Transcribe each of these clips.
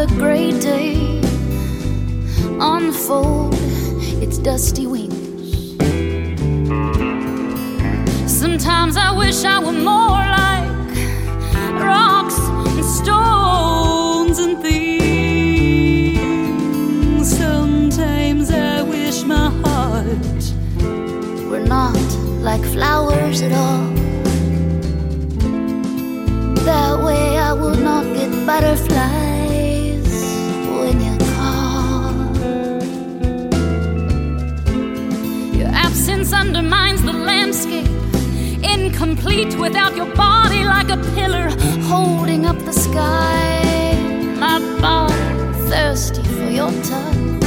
another gray day unfold its dusty wings. Sometimes I wish I were more like rocks and stones and things. Sometimes I wish my heart were not like flowers at all. That way I would not get butterflies. complete without your body like a pillar holding up the sky. My body thirsty for your touch.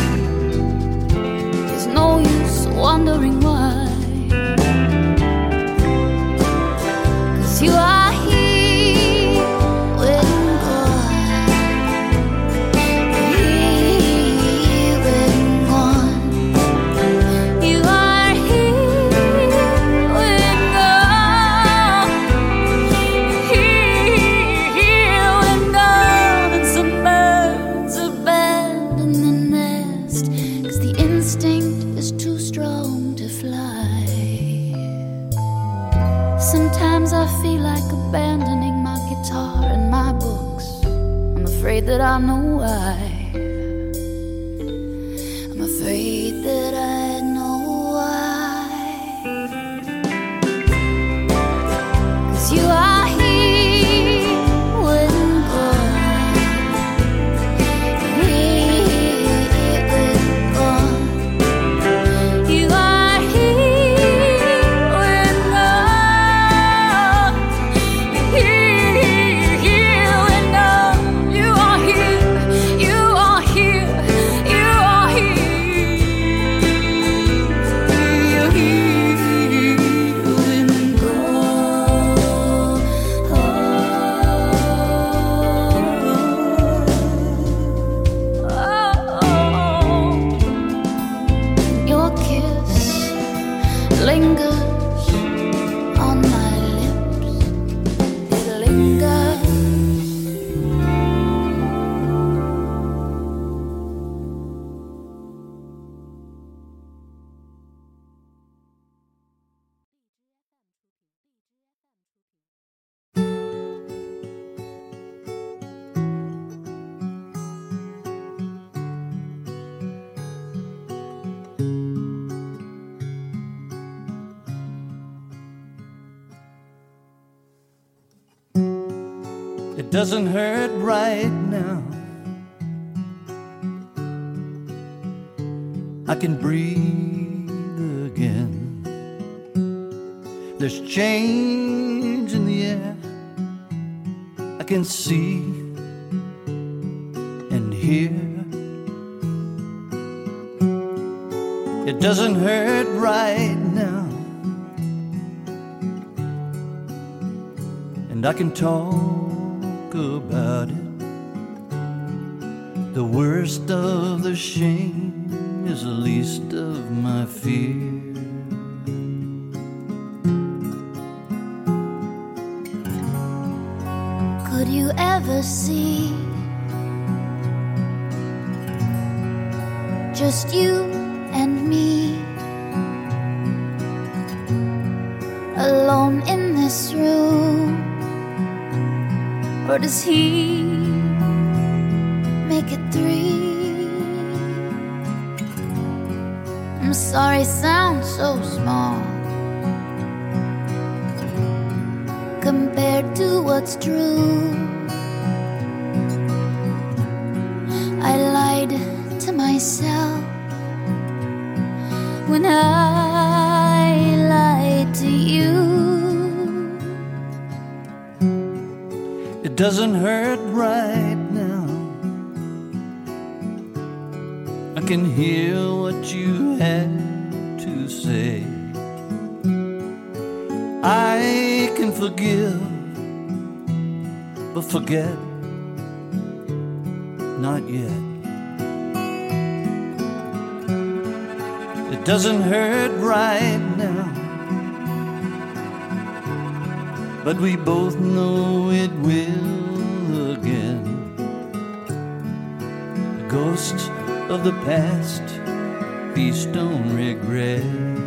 There's no use wondering why. Cause you are. Doesn't hurt right now. I can breathe again. There's change in the air. I can see and hear. It doesn't hurt right now. And I can talk about it. The worst of the shame is the least of my fear. Could you ever see He make it three? I'm sorry, sounds so small can hear what you had to say. I can forgive, but forget not yet. It doesn't hurt right now. but we both know it will again. The ghosts of the past feast on regret.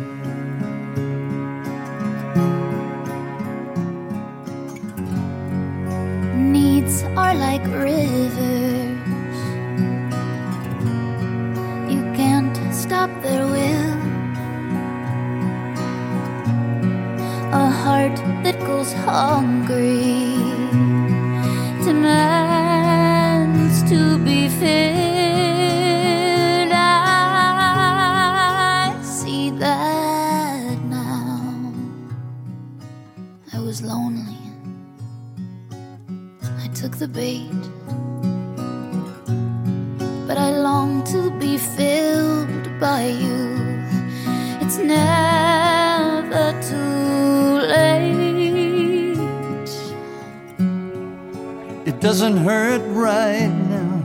Took the bait. But I long to be filled by you. It's never too late. It doesn't hurt right now.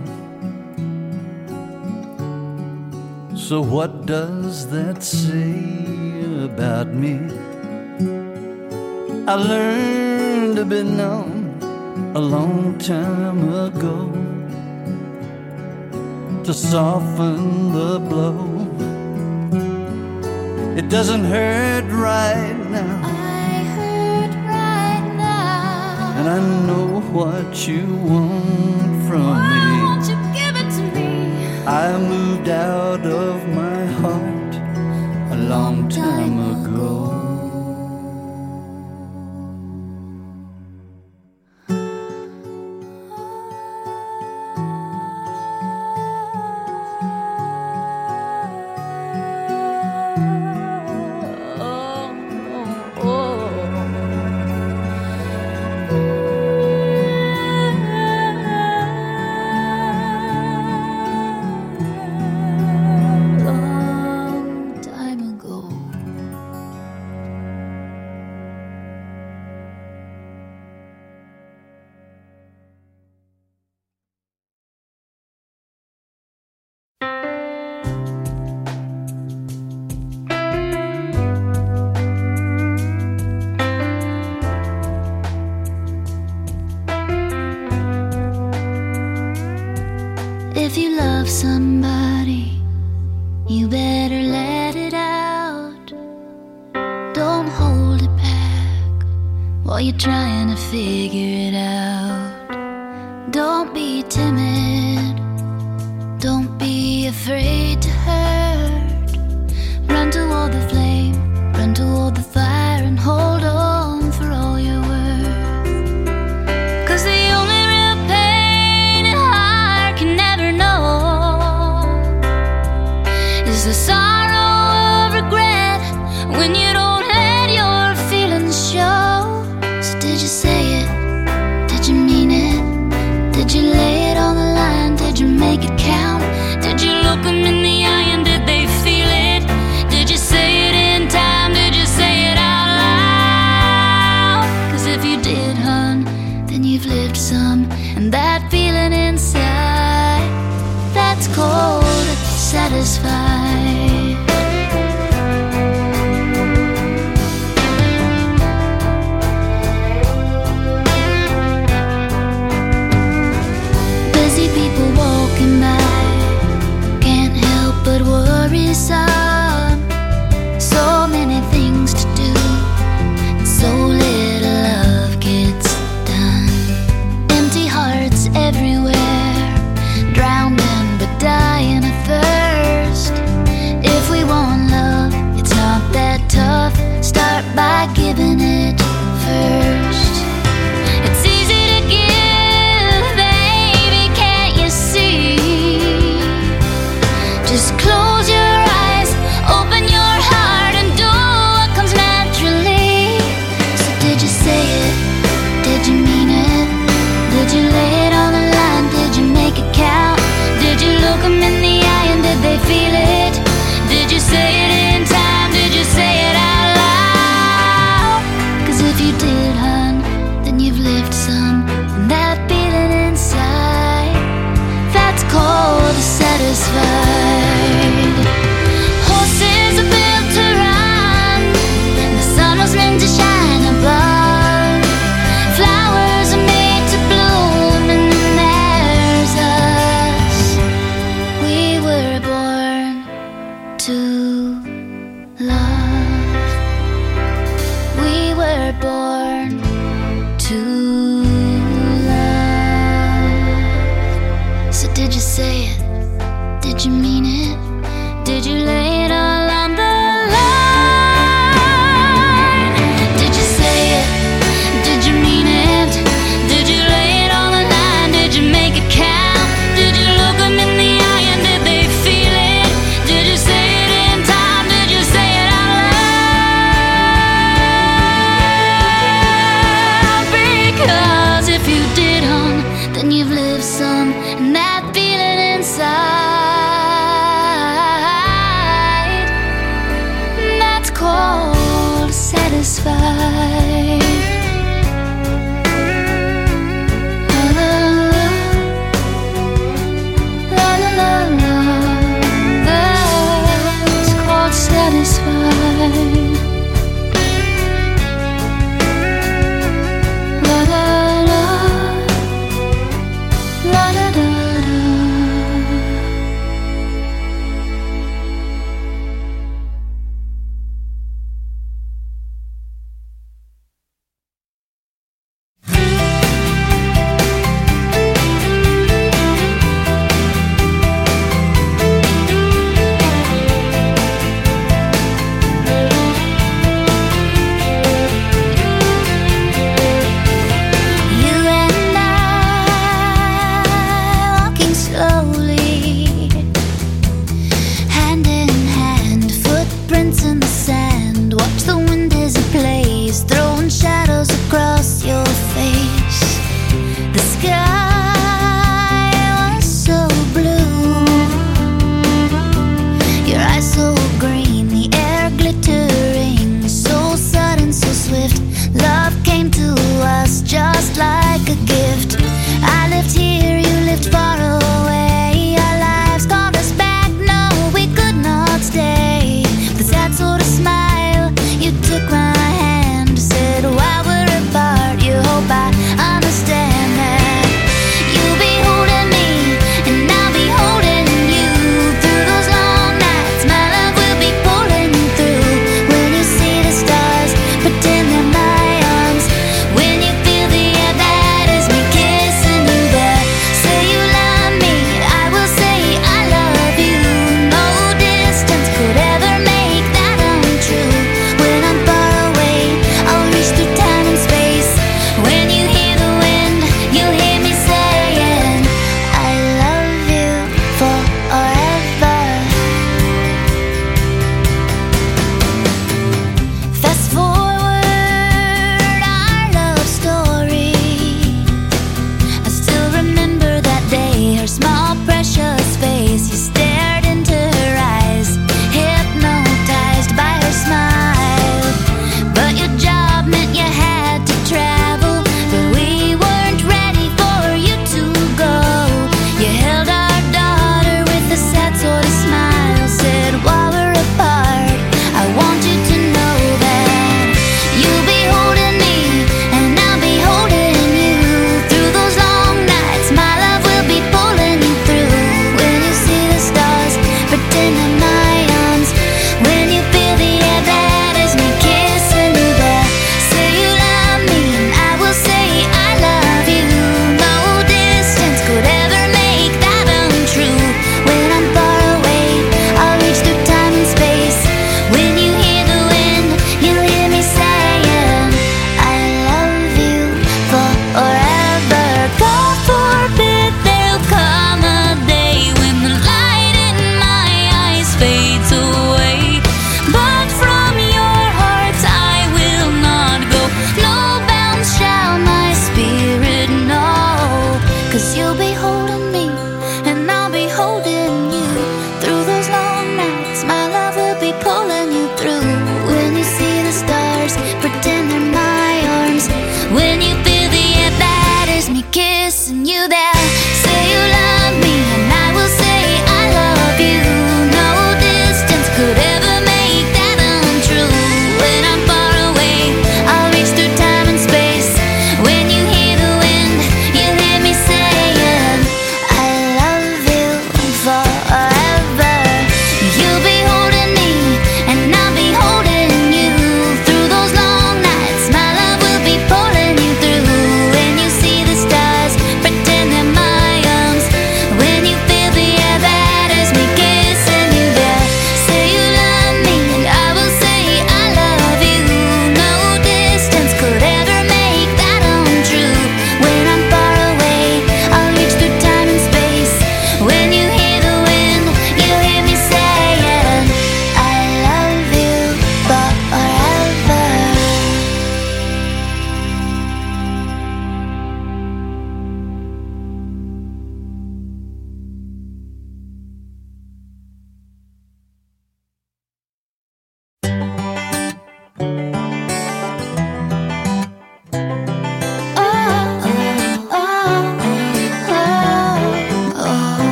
So, what does that say about me? I learned to be numb a long time ago to soften the blow. It doesn't hurt right now. I hurt right now. And I know what you want from Why me. won't you give it to me? I moved out of my heart a long time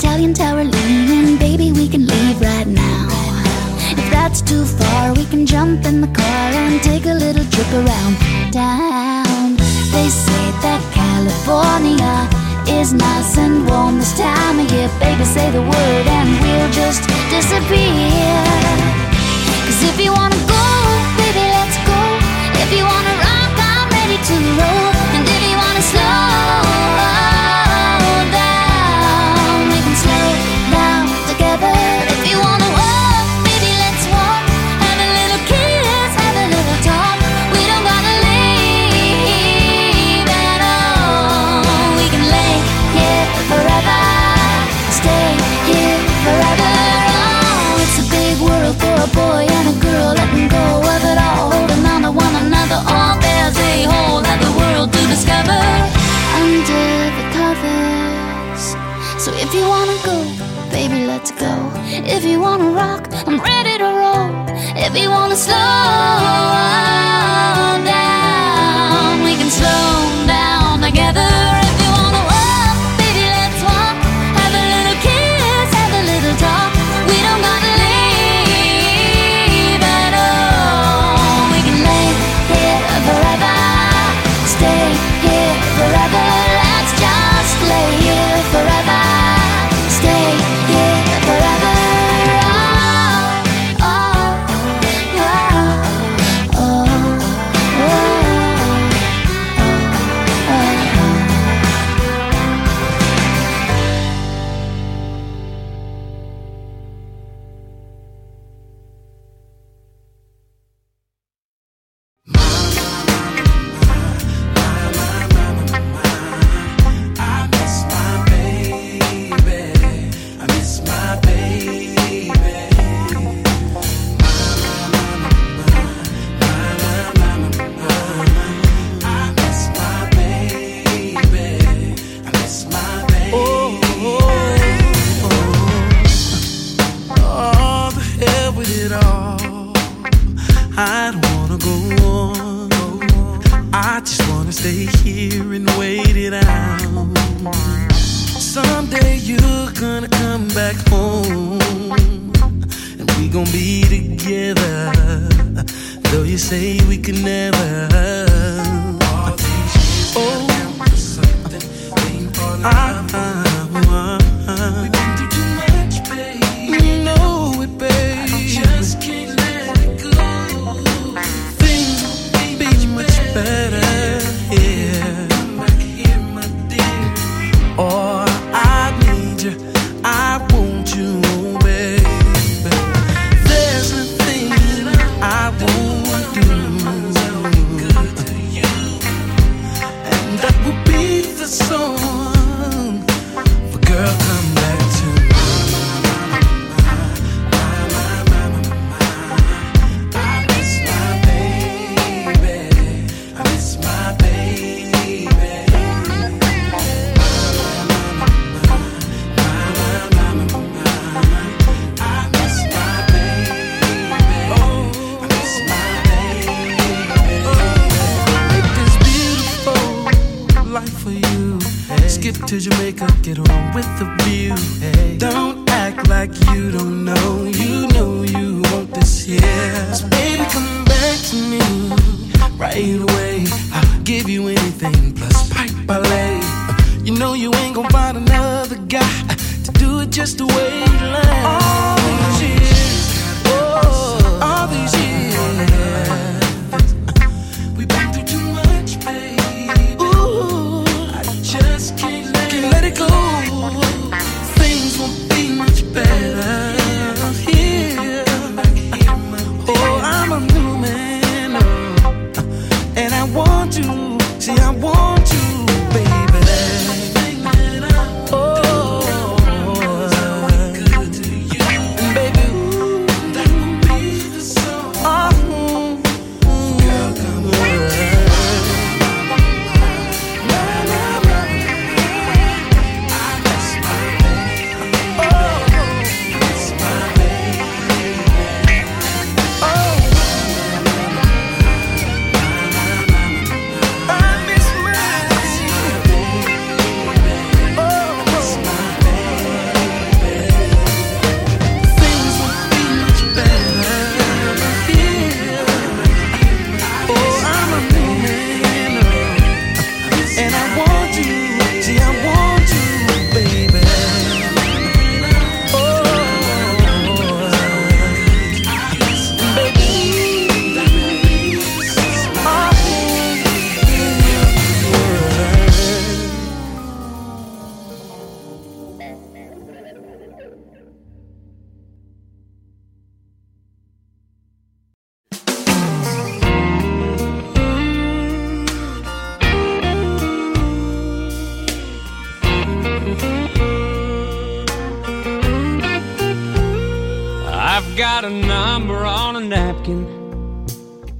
Italian tower leaning, baby, we can leave right now. If that's too far, we can jump in the car and take a little trip around town. They say that California is nice and warm this time of year. Baby, say the word and we'll just disappear. Cause if you wanna go, baby, let's go. If you wanna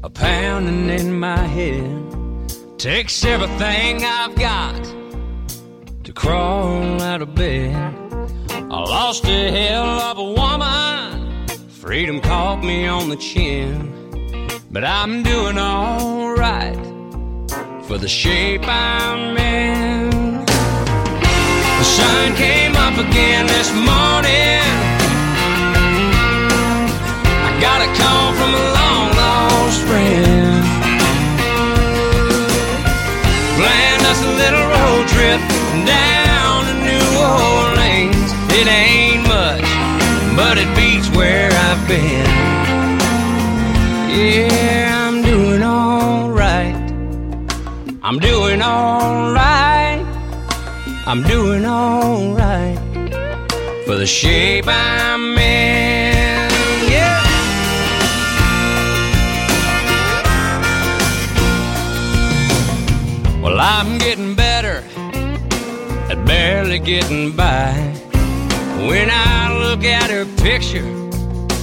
a pounding in my head. Takes everything I've got to crawl out of bed. I lost a hell of a woman, freedom caught me on the chin. But I'm doing alright for the shape I'm in. The sun came up again this morning. Got a call from a long lost friend. Planned us a little road trip down to New Orleans. It ain't much, but it beats where I've been. Yeah, I'm doing alright. I'm doing alright. I'm doing alright for the shape I'm in. I'm getting better at barely getting by. When I look at her picture,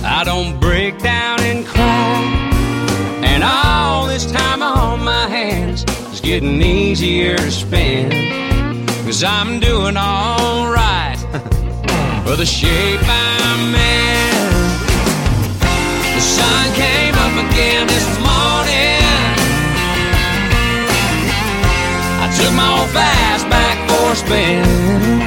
I don't break down and cry. And all this time on my hands is getting easier to spend. Cause I'm doing alright for the shape I'm in. The sun came up again this morning. Took my old fast back for a spin.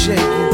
Shaking.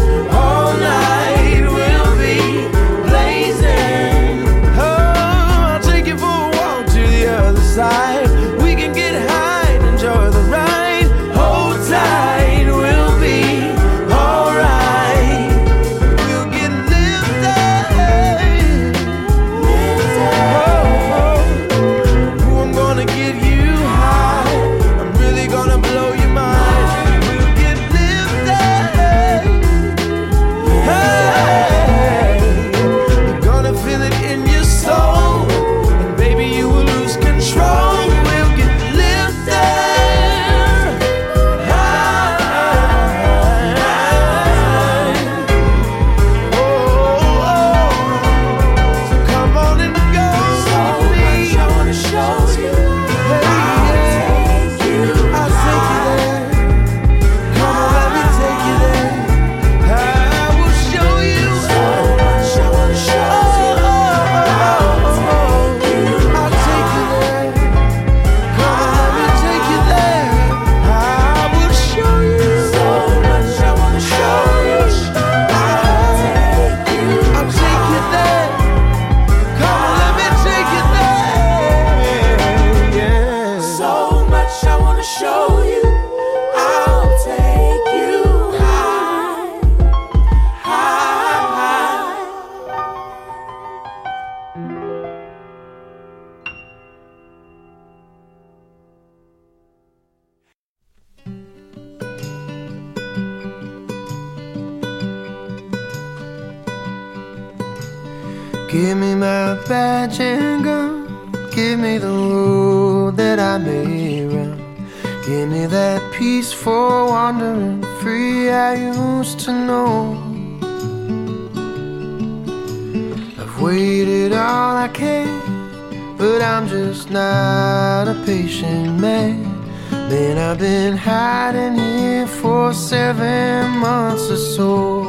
Months or so.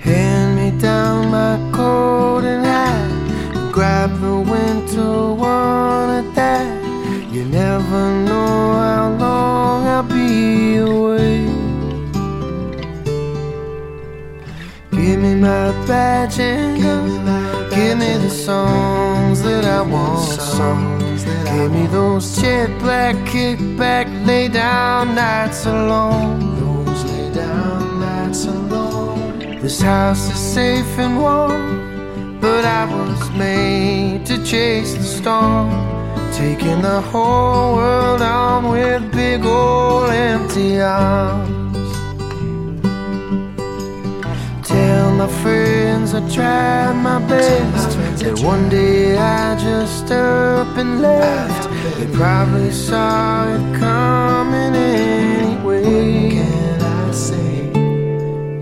Hand me down my coat and hat, and grab the winter one at that. You never know how long I'll be away. Give me my badge and gun. Give me the songs that I want sung. Give me those jet black kickback lay down nights alone. Those lay down nights alone. This house is safe and warm, but I was made to chase the storm. Taking the whole world on with big old empty arms. Tell my friends I tried my best. That one day I just up and left. They probably saw it coming anyway. Can I say,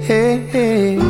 hey, hey?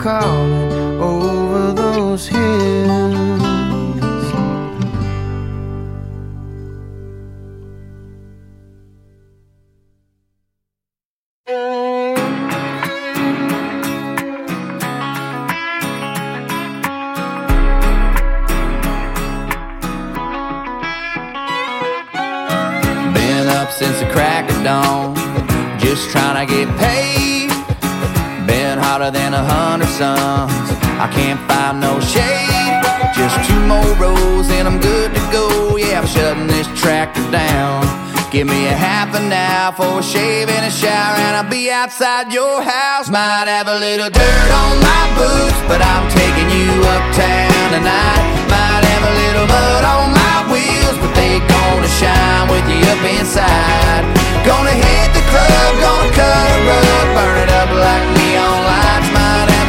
Calling I can't find no shade. Just two more rows and I'm good to go. Yeah, I'm shutting this tractor down. Give me a half an hour for a shave and a shower, and I'll be outside your house. Might have a little dirt on my boots, but I'm taking you uptown tonight. Might have a little mud on my wheels, but they gonna shine with you up inside. Gonna hit the club, gonna cut a rug, burn it up like neon lights.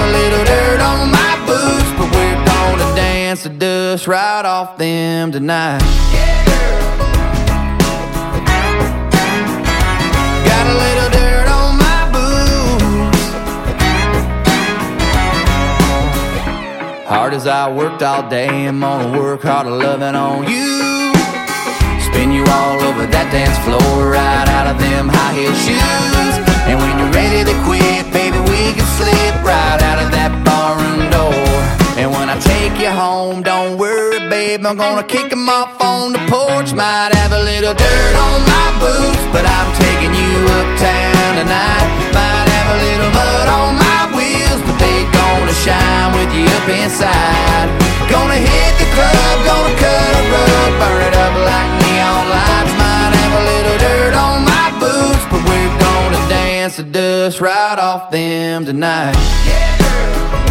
A little dirt on my boots, but we're gonna dance the dust right off them tonight. Got a little dirt on my boots. Hard as I worked all day, I'm gonna work harder loving on you. Spin you all over that dance floor, right out of them high heel shoes. And when you're ready to quit, baby, we can slip right out of that barroom door. And when I take you home, don't worry, babe, I'm gonna kick 'em off on the porch. Might have a little dirt on my boots, but I'm taking you uptown tonight. Might have a little mud on my wheels, but they gonna shine with you up inside. Gonna hit the club, gonna cut a rug, burn it up like lights. Might have a little dirt on my boots, but we're gonna dance the dust right off them tonight. Got a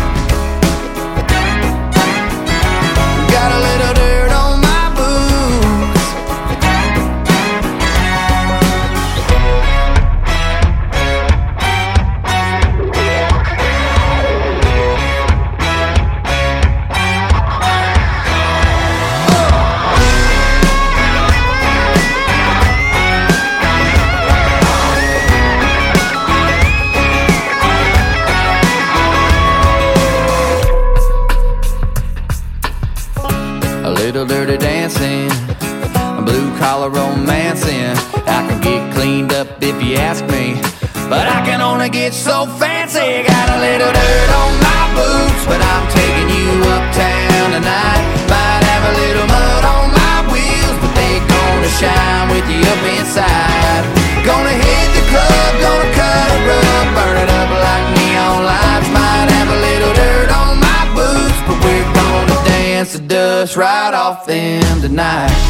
on